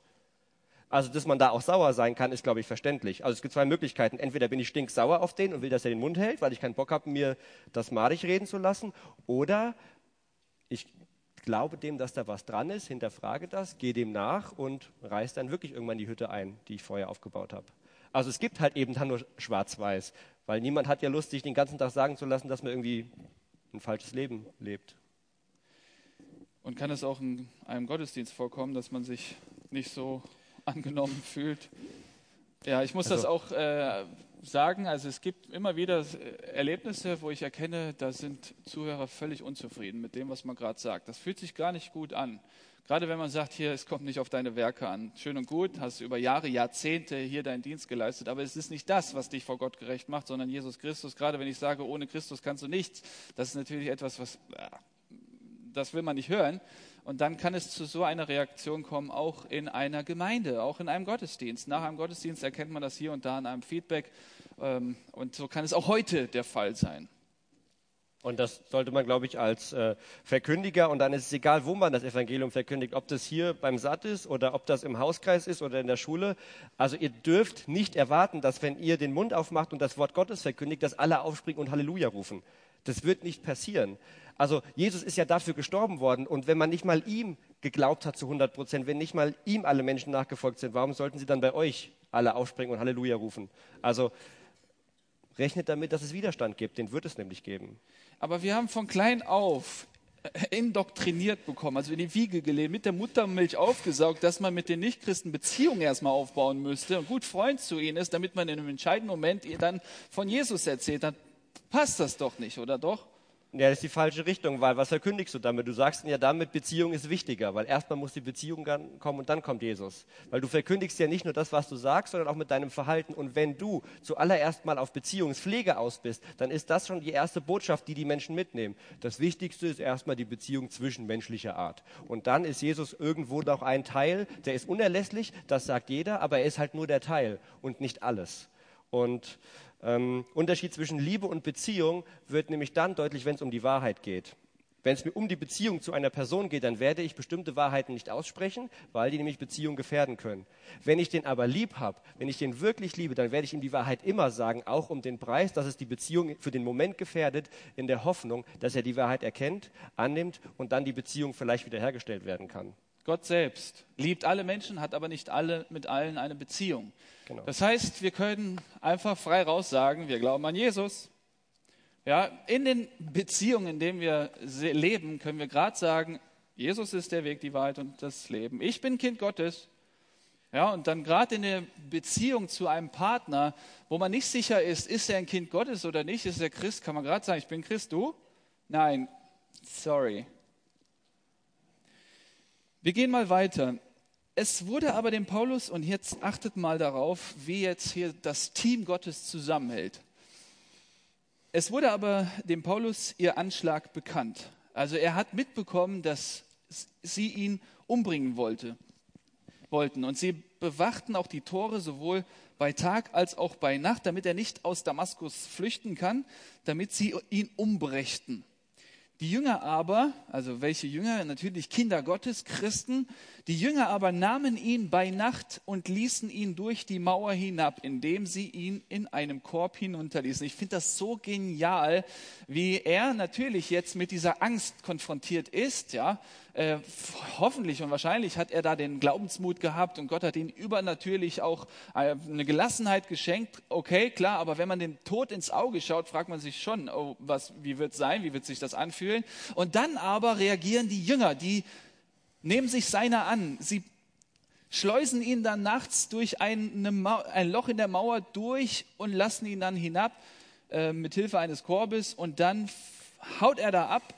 Speaker 2: Also, dass man da auch sauer sein kann, ist, glaube ich, verständlich. Also es gibt zwei Möglichkeiten. Entweder bin ich stinksauer auf den und will, dass er den Mund hält, weil ich keinen Bock habe, mir das madig reden zu lassen. Oder ich glaube dem, dass da was dran ist, hinterfrage das, gehe dem nach und reiß dann wirklich irgendwann die Hütte ein, die ich vorher aufgebaut habe. Also es gibt halt eben dann nur schwarz-weiß, weil niemand hat ja Lust, sich den ganzen Tag sagen zu lassen, dass man irgendwie ein falsches Leben lebt.
Speaker 1: Und kann es auch in einem Gottesdienst vorkommen, dass man sich nicht so angenommen fühlt? Ja, ich muss also, das auch äh, sagen. Also es gibt immer wieder Erlebnisse, wo ich erkenne, da sind Zuhörer völlig unzufrieden mit dem, was man gerade sagt. Das fühlt sich gar nicht gut an. Gerade wenn man sagt, hier, es kommt nicht auf deine Werke an. Schön und gut, hast über Jahre, Jahrzehnte hier deinen Dienst geleistet, aber es ist nicht das, was dich vor Gott gerecht macht, sondern Jesus Christus. Gerade wenn ich sage, ohne Christus kannst du nichts, das ist natürlich etwas, was, das will man nicht hören. Und dann kann es zu so einer Reaktion kommen, auch in einer Gemeinde, auch in einem Gottesdienst. Nach einem Gottesdienst erkennt man das hier und da in einem Feedback. Ähm, und so kann es auch heute der Fall sein.
Speaker 2: Und das sollte man, glaube ich, als äh, Verkündiger, und dann ist es egal, wo man das Evangelium verkündigt, ob das hier beim Satt ist oder ob das im Hauskreis ist oder in der Schule. Also ihr dürft nicht erwarten, dass wenn ihr den Mund aufmacht und das Wort Gottes verkündigt, dass alle aufspringen und Halleluja rufen. Das wird nicht passieren. Also Jesus ist ja dafür gestorben worden. Und wenn man nicht mal ihm geglaubt hat zu 100 Prozent, wenn nicht mal ihm alle Menschen nachgefolgt sind, warum sollten sie dann bei euch alle aufspringen und Halleluja rufen? Also rechnet damit, dass es Widerstand gibt. Den wird es nämlich geben.
Speaker 1: Aber wir haben von klein auf indoktriniert bekommen, also in die Wiege gelegt, mit der Muttermilch aufgesaugt, dass man mit den Nichtchristen Beziehungen erstmal aufbauen müsste und gut Freund zu ihnen ist, damit man in einem entscheidenden Moment ihr dann von Jesus erzählt. Dann passt das doch nicht, oder doch?
Speaker 2: Ja, das ist die falsche Richtung, weil was verkündigst du damit? Du sagst ja damit, Beziehung ist wichtiger, weil erstmal muss die Beziehung kommen und dann kommt Jesus. Weil du verkündigst ja nicht nur das, was du sagst, sondern auch mit deinem Verhalten. Und wenn du zuallererst mal auf Beziehungspflege aus bist, dann ist das schon die erste Botschaft, die die Menschen mitnehmen. Das Wichtigste ist erstmal die Beziehung zwischenmenschlicher Art. Und dann ist Jesus irgendwo noch ein Teil, der ist unerlässlich, das sagt jeder, aber er ist halt nur der Teil und nicht alles. Und ähm, Unterschied zwischen Liebe und Beziehung wird nämlich dann deutlich, wenn es um die Wahrheit geht. Wenn es mir um die Beziehung zu einer Person geht, dann werde ich bestimmte Wahrheiten nicht aussprechen, weil die nämlich Beziehung gefährden können. Wenn ich den aber lieb habe, wenn ich den wirklich liebe, dann werde ich ihm die Wahrheit immer sagen, auch um den Preis, dass es die Beziehung für den Moment gefährdet, in der Hoffnung, dass er die Wahrheit erkennt, annimmt und dann die Beziehung vielleicht wiederhergestellt werden kann.
Speaker 1: Gott selbst liebt alle Menschen, hat aber nicht alle mit allen eine Beziehung. Genau. Das heißt, wir können einfach frei raus sagen, wir glauben an Jesus, ja, in den Beziehungen, in denen wir leben, können wir gerade sagen, Jesus ist der Weg, die Wahrheit und das Leben. Ich bin Kind Gottes. Ja, und dann gerade in der Beziehung zu einem Partner, wo man nicht sicher ist, ist er ein Kind Gottes oder nicht, ist er Christ, kann man gerade sagen, ich bin Christ, du? Nein, sorry. Wir gehen mal weiter. Es wurde aber dem Paulus, und jetzt achtet mal darauf, wie jetzt hier das Team Gottes zusammenhält. Es wurde aber dem Paulus ihr Anschlag bekannt. Also er hat mitbekommen, dass sie ihn umbringen wollte, wollten. Und sie bewachten auch die Tore sowohl bei Tag als auch bei Nacht, damit er nicht aus Damaskus flüchten kann, damit sie ihn umbrächten. Die Jünger aber, also welche Jünger? Natürlich Kinder Gottes, Christen. Die Jünger aber nahmen ihn bei Nacht und ließen ihn durch die Mauer hinab, indem sie ihn in einem Korb hinunterließen. Ich finde das so genial, wie er natürlich jetzt mit dieser Angst konfrontiert ist, ja, äh, hoffentlich und wahrscheinlich hat er da den Glaubensmut gehabt und Gott hat ihm übernatürlich auch äh, eine Gelassenheit geschenkt. Okay, klar, aber wenn man dem Tod ins Auge schaut, fragt man sich schon, oh, was, wie wird es sein, wie wird sich das anfühlen? Und dann aber reagieren die Jünger, die nehmen sich seiner an. Sie schleusen ihn dann nachts durch ein, ein Loch in der Mauer durch und lassen ihn dann hinab äh, mit Hilfe eines Korbes und dann haut er da ab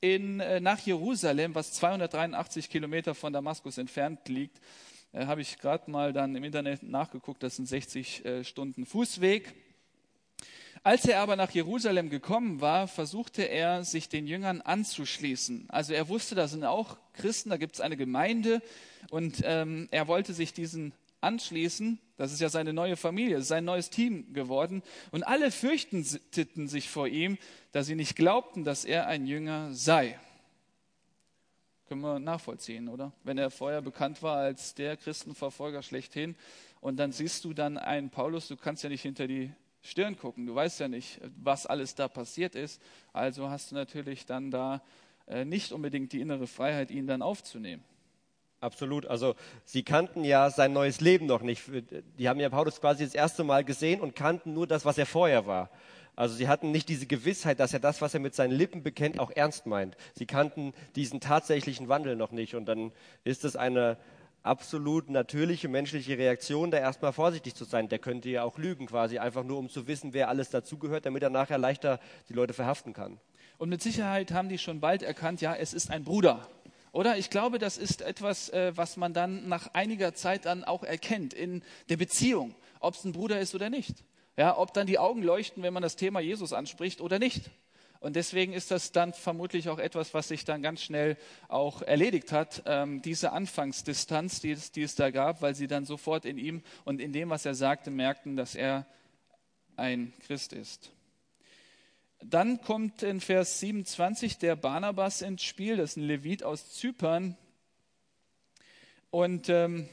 Speaker 1: in, äh, nach Jerusalem, was 283 Kilometer von Damaskus entfernt liegt. Äh, Habe ich gerade mal dann im Internet nachgeguckt, das sind 60 äh, Stunden Fußweg. Als er aber nach Jerusalem gekommen war, versuchte er, sich den Jüngern anzuschließen. Also er wusste, da sind auch Christen, da gibt es eine Gemeinde und ähm, er wollte sich diesen anschließen. Das ist ja seine neue Familie, sein neues Team geworden. Und alle fürchteten sich vor ihm, da sie nicht glaubten, dass er ein Jünger sei. Können wir nachvollziehen, oder? Wenn er vorher bekannt war als der Christenverfolger schlechthin und dann siehst du dann einen Paulus, du kannst ja nicht hinter die Stirn gucken, du weißt ja nicht, was alles da passiert ist. Also hast du natürlich dann da äh, nicht unbedingt die innere Freiheit, ihn dann aufzunehmen.
Speaker 2: Absolut. Also sie kannten ja sein neues Leben noch nicht. Die haben ja Paulus quasi das erste Mal gesehen und kannten nur das, was er vorher war. Also sie hatten nicht diese Gewissheit, dass er das, was er mit seinen Lippen bekennt, auch ernst meint. Sie kannten diesen tatsächlichen Wandel noch nicht. Und dann ist es eine absolut natürliche menschliche Reaktion, da erstmal vorsichtig zu sein. Der könnte ja auch lügen, quasi einfach nur, um zu wissen, wer alles dazugehört, damit er nachher leichter die Leute verhaften kann.
Speaker 1: Und mit Sicherheit haben die schon bald erkannt, ja, es ist ein Bruder. Oder ich glaube, das ist etwas, äh, was man dann nach einiger Zeit dann auch erkennt in der Beziehung, ob es ein Bruder ist oder nicht. Ja, ob dann die Augen leuchten, wenn man das Thema Jesus anspricht oder nicht. Und deswegen ist das dann vermutlich auch etwas, was sich dann ganz schnell auch erledigt hat, ähm, diese Anfangsdistanz, die es, die es da gab, weil sie dann sofort in ihm und in dem, was er sagte, merkten, dass er ein Christ ist. Dann kommt in Vers 27 der Barnabas ins Spiel, das ist ein Levit aus Zypern. Und ähm,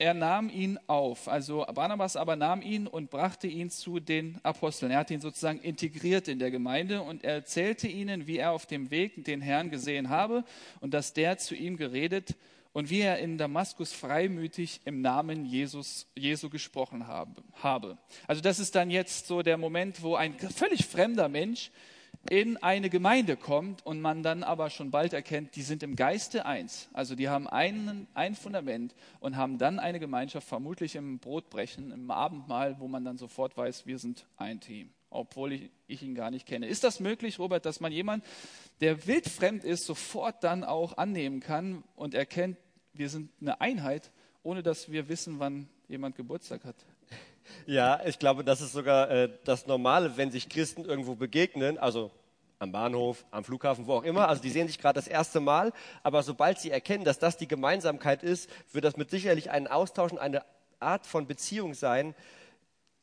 Speaker 1: er nahm ihn auf. Also Barnabas aber nahm ihn und brachte ihn zu den Aposteln. Er hat ihn sozusagen integriert in der Gemeinde und er erzählte ihnen, wie er auf dem Weg den Herrn gesehen habe und dass der zu ihm geredet und wie er in Damaskus freimütig im Namen Jesus, Jesu gesprochen habe. Also das ist dann jetzt so der Moment, wo ein völlig fremder Mensch in eine Gemeinde kommt und man dann aber schon bald erkennt, die sind im Geiste eins. Also die haben einen, ein Fundament und haben dann eine Gemeinschaft, vermutlich im Brotbrechen, im Abendmahl, wo man dann sofort weiß, wir sind ein Team, obwohl ich, ich ihn gar nicht kenne. Ist das möglich, Robert, dass man jemand, der wildfremd ist, sofort dann auch annehmen kann und erkennt, wir sind eine Einheit, ohne dass wir wissen, wann jemand Geburtstag hat?
Speaker 2: Ja, ich glaube, das ist sogar äh, das Normale, wenn sich Christen irgendwo begegnen, also am Bahnhof, am Flughafen, wo auch immer. Also die sehen sich gerade das erste Mal, aber sobald sie erkennen, dass das die Gemeinsamkeit ist, wird das mit sicherlich ein Austausch, eine Art von Beziehung sein,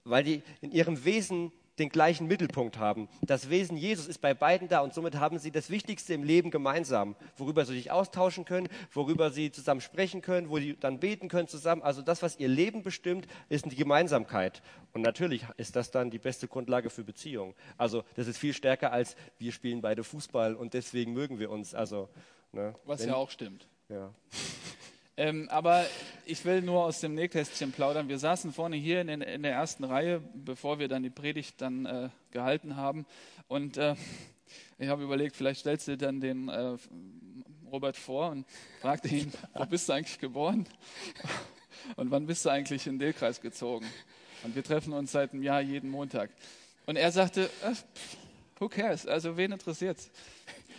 Speaker 2: weil die in ihrem Wesen den gleichen Mittelpunkt haben. Das Wesen Jesus ist bei beiden da und somit haben sie das Wichtigste im Leben gemeinsam, worüber sie sich austauschen können, worüber sie zusammen sprechen können, wo sie dann beten können zusammen. Also das, was ihr Leben bestimmt, ist die Gemeinsamkeit. Und natürlich ist das dann die beste Grundlage für Beziehungen. Also das ist viel stärker als wir spielen beide Fußball und deswegen mögen wir uns. Also
Speaker 1: ne, was wenn, ja auch stimmt.
Speaker 2: Ja.
Speaker 1: Ähm, aber ich will nur aus dem Nähkästchen plaudern. Wir saßen vorne hier in, in der ersten Reihe, bevor wir dann die Predigt dann äh, gehalten haben. Und äh, ich habe überlegt, vielleicht stellst du dann den äh, Robert vor und fragte ihn, wo bist du eigentlich geboren? Und wann bist du eigentlich in den Delkreis gezogen? Und wir treffen uns seit einem Jahr jeden Montag. Und er sagte, äh, who cares? Also wen interessiert's?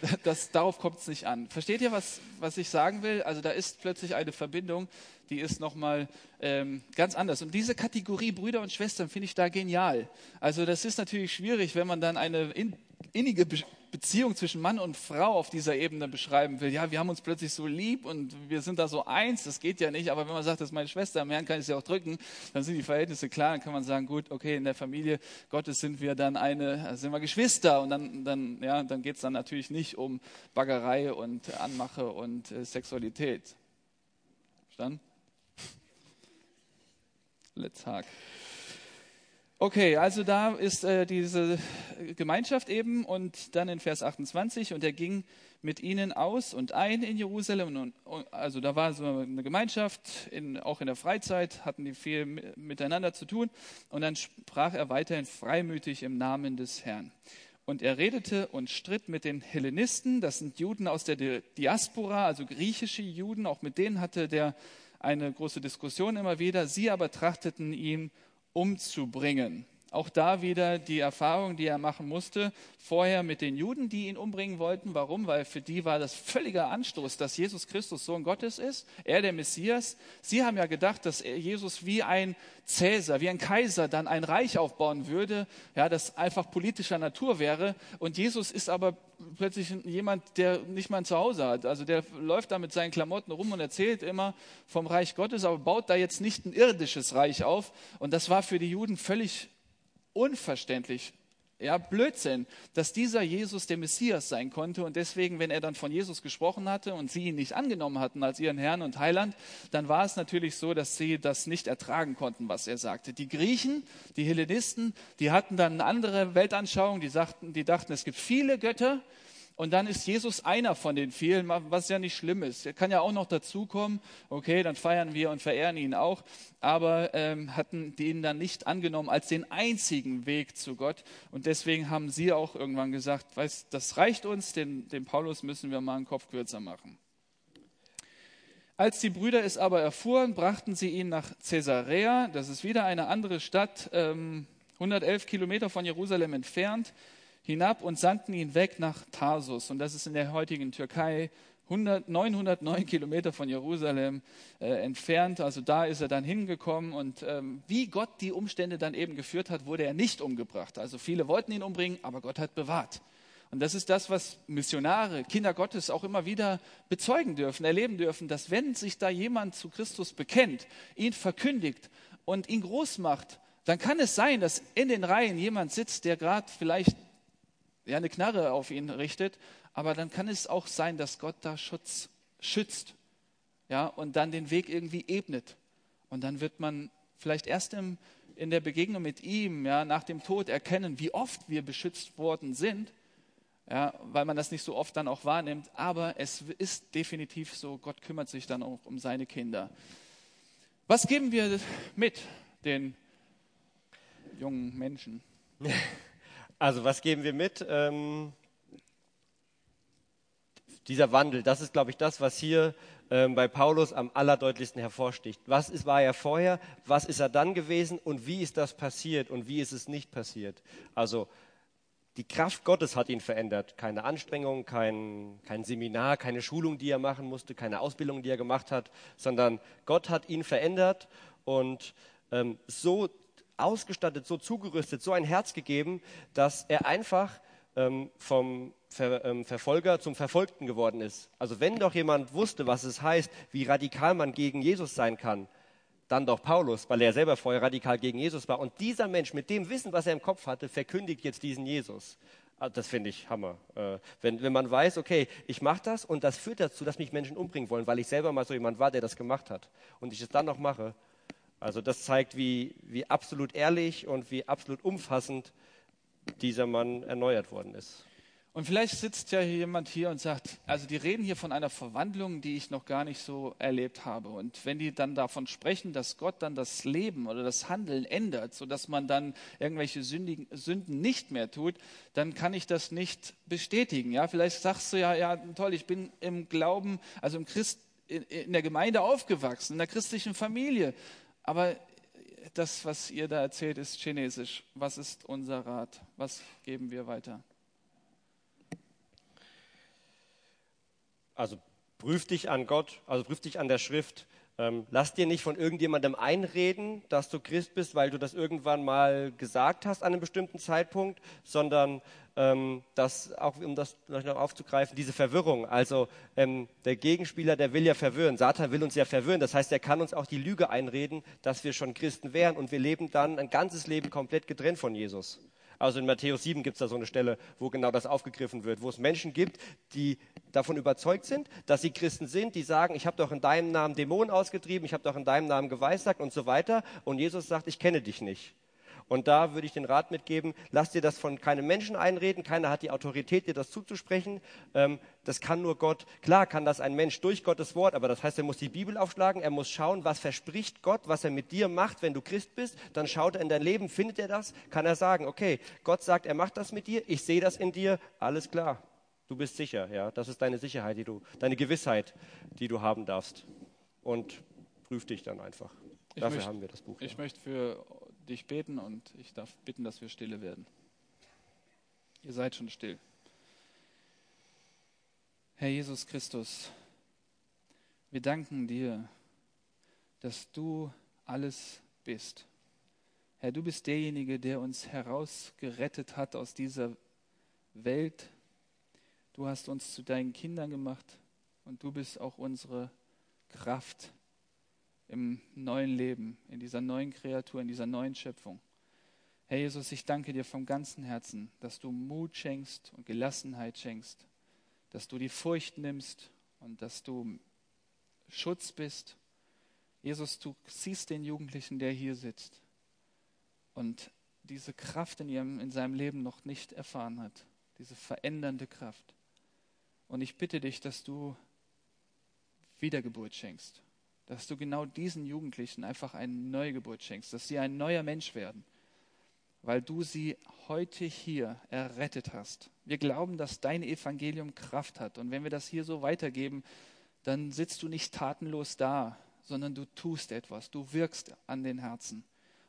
Speaker 1: das, darauf kommt es nicht an. Versteht ihr, was, was ich sagen will? Also da ist plötzlich eine Verbindung, die ist nochmal ähm, ganz anders. Und diese Kategorie Brüder und Schwestern finde ich da genial. Also das ist natürlich schwierig, wenn man dann eine in, innige Beziehung zwischen Mann und Frau auf dieser Ebene beschreiben will. Ja, wir haben uns plötzlich so lieb und wir sind da so eins, das geht ja nicht. Aber wenn man sagt, das ist meine Schwester, am Herrn kann ich sie auch drücken, dann sind die Verhältnisse klar. Dann kann man sagen, gut, okay, in der Familie Gottes sind wir dann eine, sind wir Geschwister. Und dann, dann, ja, dann geht es dann natürlich nicht um Baggerei und Anmache und äh, Sexualität. Verstanden? Let's hack. Okay, also da ist äh, diese Gemeinschaft eben und dann in Vers 28 und er ging mit ihnen aus und ein in Jerusalem. Und, und, also da war so eine Gemeinschaft, in, auch in der Freizeit hatten die viel miteinander zu tun und dann sprach er weiterhin freimütig im Namen des Herrn. Und er redete und stritt mit den Hellenisten, das sind Juden aus der Diaspora, also griechische Juden, auch mit denen hatte der eine große Diskussion immer wieder. Sie aber trachteten ihn umzubringen. Auch da wieder die Erfahrung, die er machen musste, vorher mit den Juden, die ihn umbringen wollten. Warum? Weil für die war das völliger Anstoß, dass Jesus Christus Sohn Gottes ist, er der Messias. Sie haben ja gedacht, dass Jesus wie ein Cäsar, wie ein Kaiser dann ein Reich aufbauen würde, ja, das einfach politischer Natur wäre. Und Jesus ist aber plötzlich jemand, der nicht mal ein Zuhause hat. Also der läuft da mit seinen Klamotten rum und erzählt immer vom Reich Gottes, aber baut da jetzt nicht ein irdisches Reich auf. Und das war für die Juden völlig unverständlich, ja, Blödsinn, dass dieser Jesus der Messias sein konnte. Und deswegen, wenn er dann von Jesus gesprochen hatte und sie ihn nicht angenommen hatten als ihren Herrn und Heiland, dann war es natürlich so, dass sie das nicht ertragen konnten, was er sagte. Die Griechen, die Hellenisten, die hatten dann eine andere Weltanschauung, die, sagten, die dachten, es gibt viele Götter und dann ist Jesus einer von den vielen, was ja nicht schlimm ist. Er kann ja auch noch dazukommen. Okay, dann feiern wir und verehren ihn auch. Aber ähm, hatten ihn dann nicht angenommen als den einzigen Weg zu Gott. Und deswegen haben sie auch irgendwann gesagt, weißt, das reicht uns, den, den Paulus müssen wir mal einen Kopf kürzer machen. Als die Brüder es aber erfuhren, brachten sie ihn nach Caesarea. Das ist wieder eine andere Stadt, ähm, 111 Kilometer von Jerusalem entfernt hinab und sandten ihn weg nach Tarsus. Und das ist in der heutigen Türkei 100, 909 Kilometer von Jerusalem äh, entfernt. Also da ist er dann hingekommen. Und ähm, wie Gott die Umstände dann eben geführt hat, wurde er nicht umgebracht. Also viele wollten ihn umbringen, aber Gott hat bewahrt. Und das ist das, was Missionare, Kinder Gottes auch immer wieder bezeugen dürfen, erleben dürfen, dass wenn sich da jemand zu Christus bekennt, ihn verkündigt und ihn groß macht, dann kann es sein, dass in den Reihen jemand sitzt, der gerade vielleicht ja, eine Knarre auf ihn richtet, aber dann kann es auch sein, dass Gott da Schutz schützt ja, und dann den Weg irgendwie ebnet. Und dann wird man vielleicht erst im, in der Begegnung mit ihm, ja, nach dem Tod erkennen, wie oft wir beschützt worden sind, ja, weil man das nicht so oft dann auch wahrnimmt. Aber es ist definitiv so, Gott kümmert sich dann auch um seine Kinder. Was geben wir mit den jungen Menschen?
Speaker 2: Also was geben wir mit? Ähm, dieser Wandel, das ist, glaube ich, das, was hier ähm, bei Paulus am allerdeutlichsten hervorsticht. Was ist, war er vorher? Was ist er dann gewesen? Und wie ist das passiert? Und wie ist es nicht passiert? Also die Kraft Gottes hat ihn verändert. Keine Anstrengung, kein, kein Seminar, keine Schulung, die er machen musste, keine Ausbildung, die er gemacht hat, sondern Gott hat ihn verändert und ähm, so ausgestattet, so zugerüstet, so ein Herz gegeben, dass er einfach ähm, vom Ver, ähm, Verfolger zum Verfolgten geworden ist. Also wenn doch jemand wusste, was es heißt, wie radikal man gegen Jesus sein kann, dann doch Paulus, weil er selber vorher radikal gegen Jesus war. Und dieser Mensch mit dem Wissen, was er im Kopf hatte, verkündigt jetzt diesen Jesus. Ah, das finde ich Hammer. Äh, wenn, wenn man weiß, okay, ich mache das und das führt dazu, dass mich Menschen umbringen wollen, weil ich selber mal so jemand war, der das gemacht hat und ich es dann noch mache. Also das zeigt, wie, wie absolut ehrlich und wie absolut umfassend dieser Mann erneuert worden ist.
Speaker 1: Und vielleicht sitzt ja jemand hier und sagt, also die reden hier von einer Verwandlung, die ich noch gar nicht so erlebt habe. Und wenn die dann davon sprechen, dass Gott dann das Leben oder das Handeln ändert, sodass man dann irgendwelche Sündigen, Sünden nicht mehr tut, dann kann ich das nicht bestätigen. Ja, vielleicht sagst du ja, ja, toll, ich bin im Glauben, also im Christ, in, in der Gemeinde aufgewachsen, in der christlichen Familie. Aber das, was ihr da erzählt, ist chinesisch. Was ist unser Rat? Was geben wir weiter?
Speaker 2: Also prüf dich an Gott, also prüf dich an der Schrift. Ähm, lass dir nicht von irgendjemandem einreden, dass du Christ bist, weil du das irgendwann mal gesagt hast an einem bestimmten Zeitpunkt, sondern ähm, das auch, um das noch aufzugreifen, diese Verwirrung. Also ähm, der Gegenspieler, der will ja verwirren. Satan will uns ja verwirren. Das heißt, er kann uns auch die Lüge einreden, dass wir schon Christen wären und wir leben dann ein ganzes Leben komplett getrennt von Jesus. Also in Matthäus 7 gibt es da so eine Stelle, wo genau das aufgegriffen wird, wo es Menschen gibt, die davon überzeugt sind, dass sie Christen sind, die sagen, ich habe doch in deinem Namen Dämonen ausgetrieben, ich habe doch in deinem Namen geweissagt und so weiter. Und Jesus sagt, ich kenne dich nicht. Und da würde ich den Rat mitgeben, lass dir das von keinem Menschen einreden, keiner hat die Autorität, dir das zuzusprechen. Ähm, das kann nur Gott. Klar kann das ein Mensch durch Gottes Wort, aber das heißt, er muss die Bibel aufschlagen, er muss schauen, was verspricht Gott, was er mit dir macht, wenn du Christ bist. Dann schaut er in dein Leben, findet er das, kann er sagen, okay, Gott sagt, er macht das mit dir, ich sehe das in dir, alles klar. Du bist sicher, ja. Das ist deine Sicherheit, die du, deine Gewissheit, die du haben darfst. Und prüf dich dann einfach. Ich Dafür möchte, haben wir das Buch.
Speaker 1: Ich ja. möchte für dich beten und ich darf bitten, dass wir stille werden. Ihr seid schon still. Herr Jesus Christus, wir danken dir, dass du alles bist. Herr, du bist derjenige, der uns herausgerettet hat aus dieser Welt. Du hast uns zu deinen Kindern gemacht und du bist auch unsere Kraft im neuen Leben, in dieser neuen Kreatur, in dieser neuen Schöpfung. Herr Jesus, ich danke dir vom ganzen Herzen, dass du Mut schenkst und Gelassenheit schenkst, dass du die Furcht nimmst und dass du Schutz bist. Jesus, du siehst den Jugendlichen, der hier sitzt und diese Kraft in, ihrem, in seinem Leben noch nicht erfahren hat, diese verändernde Kraft. Und ich bitte dich, dass du Wiedergeburt schenkst, dass du genau diesen Jugendlichen einfach eine Neugeburt schenkst, dass sie ein neuer Mensch werden, weil du sie heute hier errettet hast. Wir glauben, dass dein Evangelium Kraft hat. Und wenn wir das hier so weitergeben, dann sitzt du nicht tatenlos da, sondern du tust etwas, du wirkst an den Herzen.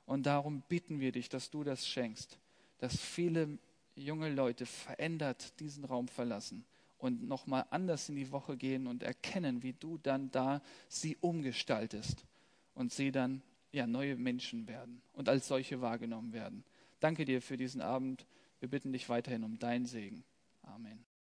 Speaker 1: Und darum bitten wir dich, dass du das schenkst, dass viele junge Leute verändert diesen Raum verlassen und nochmal anders in die Woche gehen und erkennen, wie du dann da sie umgestaltest und sie dann ja neue Menschen werden und als solche wahrgenommen werden. Danke dir für diesen Abend. Wir bitten dich weiterhin um deinen Segen. Amen.